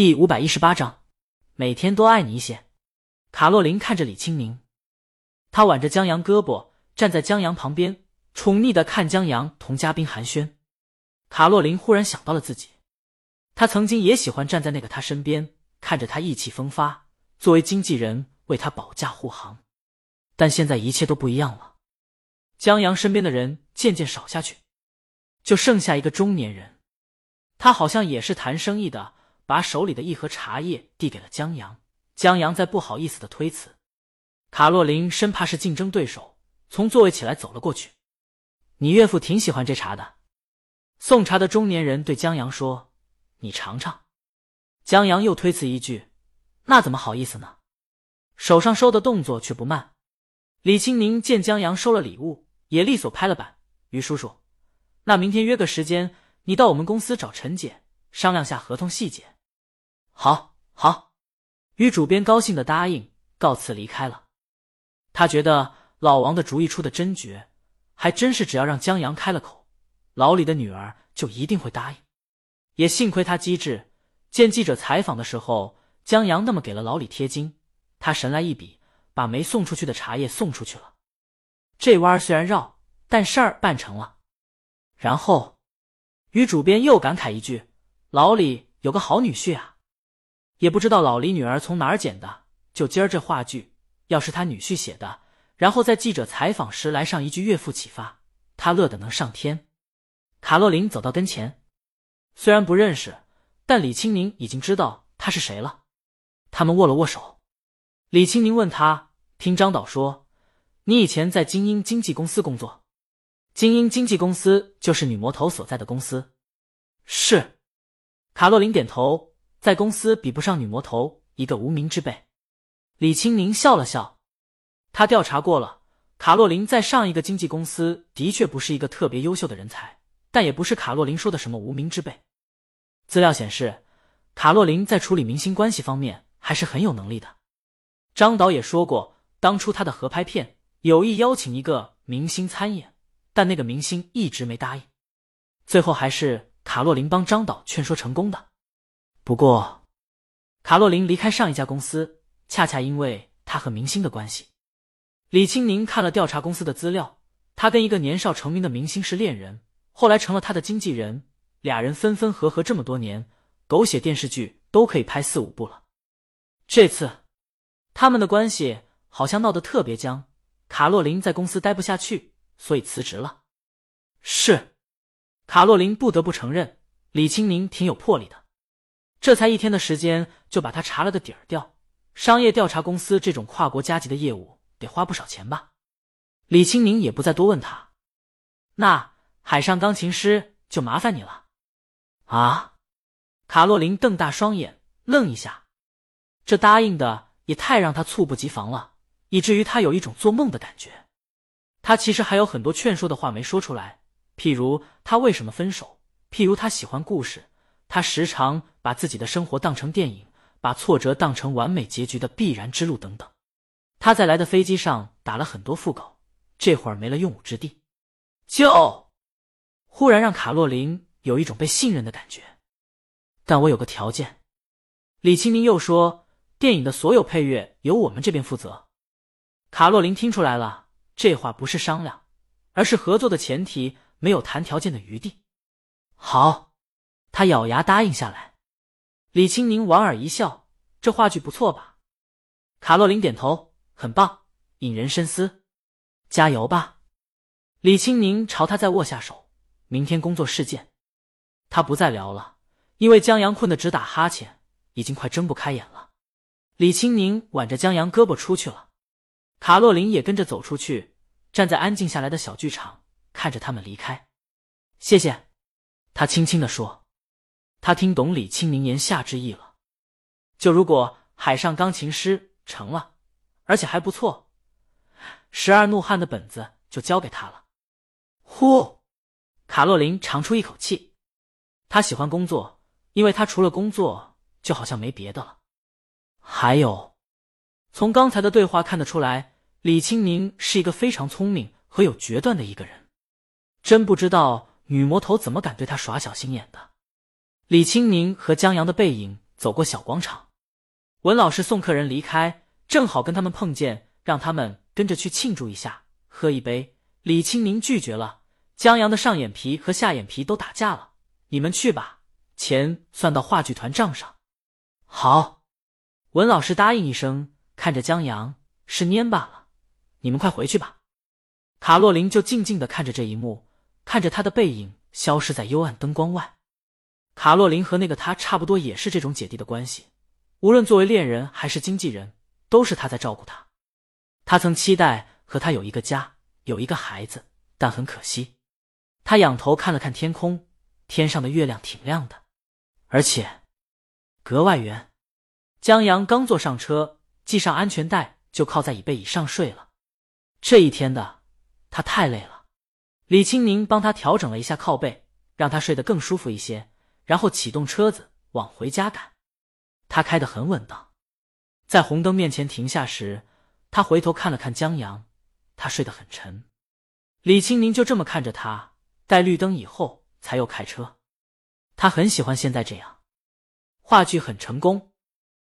第五百一十八章，每天多爱你一些。卡洛琳看着李青宁，他挽着江阳胳膊，站在江阳旁边，宠溺的看江阳同嘉宾寒暄。卡洛琳忽然想到了自己，他曾经也喜欢站在那个他身边，看着他意气风发，作为经纪人为他保驾护航。但现在一切都不一样了，江阳身边的人渐渐少下去，就剩下一个中年人，他好像也是谈生意的，把手里的一盒茶叶递给了江阳。江阳在不好意思的推辞，卡洛琳生怕是竞争对手，从座位起来走了过去。你岳父挺喜欢这茶的，送茶的中年人对江阳说：“你尝尝。”江阳又推辞一句：“那怎么好意思呢？”手上收的动作却不慢。李青宁见江阳收了礼物，也利索拍了板：“于叔叔，那明天约个时间，你到我们公司找陈姐商量下合同细节。”好，好。于主编高兴的答应，告辞离开了。他觉得老王的主意出的真绝，还真是只要让江阳开了口，老李的女儿就一定会答应。也幸亏他机智，见记者采访的时候，江阳那么给了老李贴金，他神来一笔。把没送出去的茶叶送出去了，这弯虽然绕，但事儿办成了。然后，于主编又感慨一句：“老李有个好女婿啊，也不知道老李女儿从哪儿捡的。”就今儿这话剧，要是他女婿写的，然后在记者采访时来上一句岳父启发，他乐得能上天。卡洛琳走到跟前，虽然不认识，但李青宁已经知道他是谁了。他们握了握手，李青宁问他。听张导说，你以前在精英经纪公司工作。精英经纪公司就是女魔头所在的公司。是，卡洛琳点头。在公司比不上女魔头，一个无名之辈。李青宁笑了笑，他调查过了，卡洛琳在上一个经纪公司的确不是一个特别优秀的人才，但也不是卡洛琳说的什么无名之辈。资料显示，卡洛琳在处理明星关系方面还是很有能力的。张导也说过。当初他的合拍片有意邀请一个明星参演，但那个明星一直没答应，最后还是卡洛琳帮张导劝说成功的。不过，卡洛琳离开上一家公司，恰恰因为他和明星的关系。李青宁看了调查公司的资料，他跟一个年少成名的明星是恋人，后来成了他的经纪人，俩人分分合合这么多年，狗血电视剧都可以拍四五部了。这次，他们的关系。好像闹得特别僵，卡洛琳在公司待不下去，所以辞职了。是，卡洛琳不得不承认，李青宁挺有魄力的。这才一天的时间，就把他查了个底儿掉。商业调查公司这种跨国加级的业务，得花不少钱吧？李青宁也不再多问他。那海上钢琴师就麻烦你了。啊！卡洛琳瞪大双眼，愣一下，这答应的也太让他猝不及防了。以至于他有一种做梦的感觉。他其实还有很多劝说的话没说出来，譬如他为什么分手，譬如他喜欢故事，他时常把自己的生活当成电影，把挫折当成完美结局的必然之路等等。他在来的飞机上打了很多副稿，这会儿没了用武之地，就忽然让卡洛琳有一种被信任的感觉。但我有个条件，李清明又说，电影的所有配乐由我们这边负责。卡洛琳听出来了，这话不是商量，而是合作的前提，没有谈条件的余地。好，他咬牙答应下来。李青宁莞尔一笑：“这话剧不错吧？”卡洛琳点头：“很棒，引人深思。”加油吧！李青宁朝他再握下手。明天工作事件。他不再聊了，因为江阳困得直打哈欠，已经快睁不开眼了。李青宁挽着江阳胳膊出去了。卡洛琳也跟着走出去，站在安静下来的小剧场，看着他们离开。谢谢，他轻轻的说。他听懂李青明言下之意了。就如果海上钢琴师成了，而且还不错，十二怒汉的本子就交给他了。呼，卡洛琳长出一口气。他喜欢工作，因为他除了工作，就好像没别的了。还有。从刚才的对话看得出来，李青宁是一个非常聪明和有决断的一个人。真不知道女魔头怎么敢对他耍小心眼的。李青宁和江阳的背影走过小广场。文老师送客人离开，正好跟他们碰见，让他们跟着去庆祝一下，喝一杯。李清宁拒绝了，江阳的上眼皮和下眼皮都打架了，你们去吧，钱算到话剧团账上。好，文老师答应一声，看着江阳，是蔫罢了，你们快回去吧。卡洛琳就静静的看着这一幕，看着他的背影消失在幽暗灯光外。卡洛琳和那个他差不多，也是这种姐弟的关系。无论作为恋人还是经纪人，都是他在照顾他。他曾期待和他有一个家，有一个孩子，但很可惜。他仰头看了看天空，天上的月亮挺亮的，而且格外圆。江阳刚坐上车，系上安全带，就靠在椅背椅上睡了。这一天的他太累了，李青宁帮他调整了一下靠背，让他睡得更舒服一些，然后启动车子往回家赶。他开得很稳当，在红灯面前停下时，他回头看了看江阳，他睡得很沉。李青宁就这么看着他，待绿灯以后才又开车。他很喜欢现在这样，话剧很成功，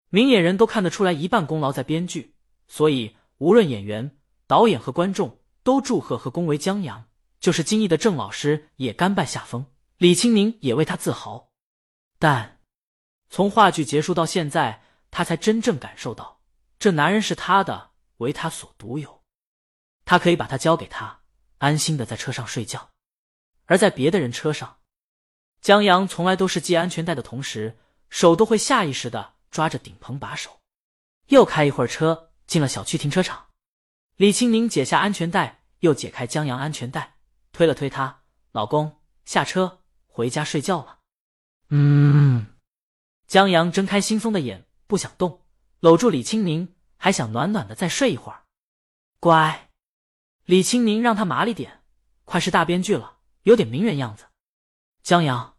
明眼人都看得出来，一半功劳在编剧，所以无论演员、导演和观众都祝贺和恭维江阳。就是金艺的郑老师也甘拜下风，李青宁也为他自豪，但。从话剧结束到现在，他才真正感受到，这男人是他的，为他所独有。他可以把他交给他，安心的在车上睡觉。而在别的人车上，江阳从来都是系安全带的同时，手都会下意识的抓着顶棚把手。又开一会儿车，进了小区停车场。李青宁解下安全带，又解开江阳安全带，推了推他：“老公，下车，回家睡觉了。”嗯。江阳睁开惺忪的眼，不想动，搂住李青宁，还想暖暖的再睡一会儿。乖，李青宁让他麻利点，快是大编剧了，有点名人样子。江阳，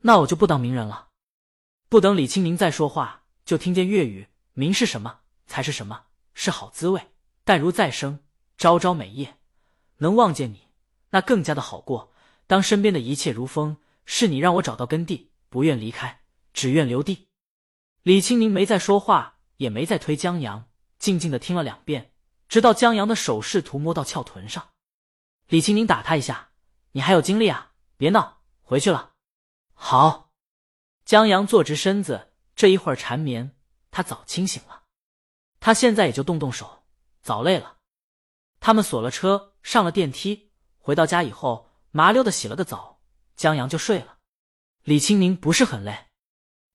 那我就不当名人了。不等李青宁再说话，就听见粤语：“名是什么，才是什么，是好滋味。但如再生，朝朝每夜，能望见你，那更加的好过。当身边的一切如风，是你让我找到根蒂，不愿离开。”只愿留地。李青宁没再说话，也没再推江阳，静静的听了两遍，直到江阳的手试图摸到翘臀上。李青宁打他一下：“你还有精力啊？别闹，回去了。”好。江阳坐直身子，这一会儿缠绵，他早清醒了。他现在也就动动手，早累了。他们锁了车，上了电梯，回到家以后，麻溜的洗了个澡，江阳就睡了。李青宁不是很累。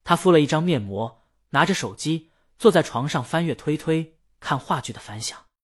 他敷了一张面膜，拿着手机坐在床上翻阅推推，看话剧的反响。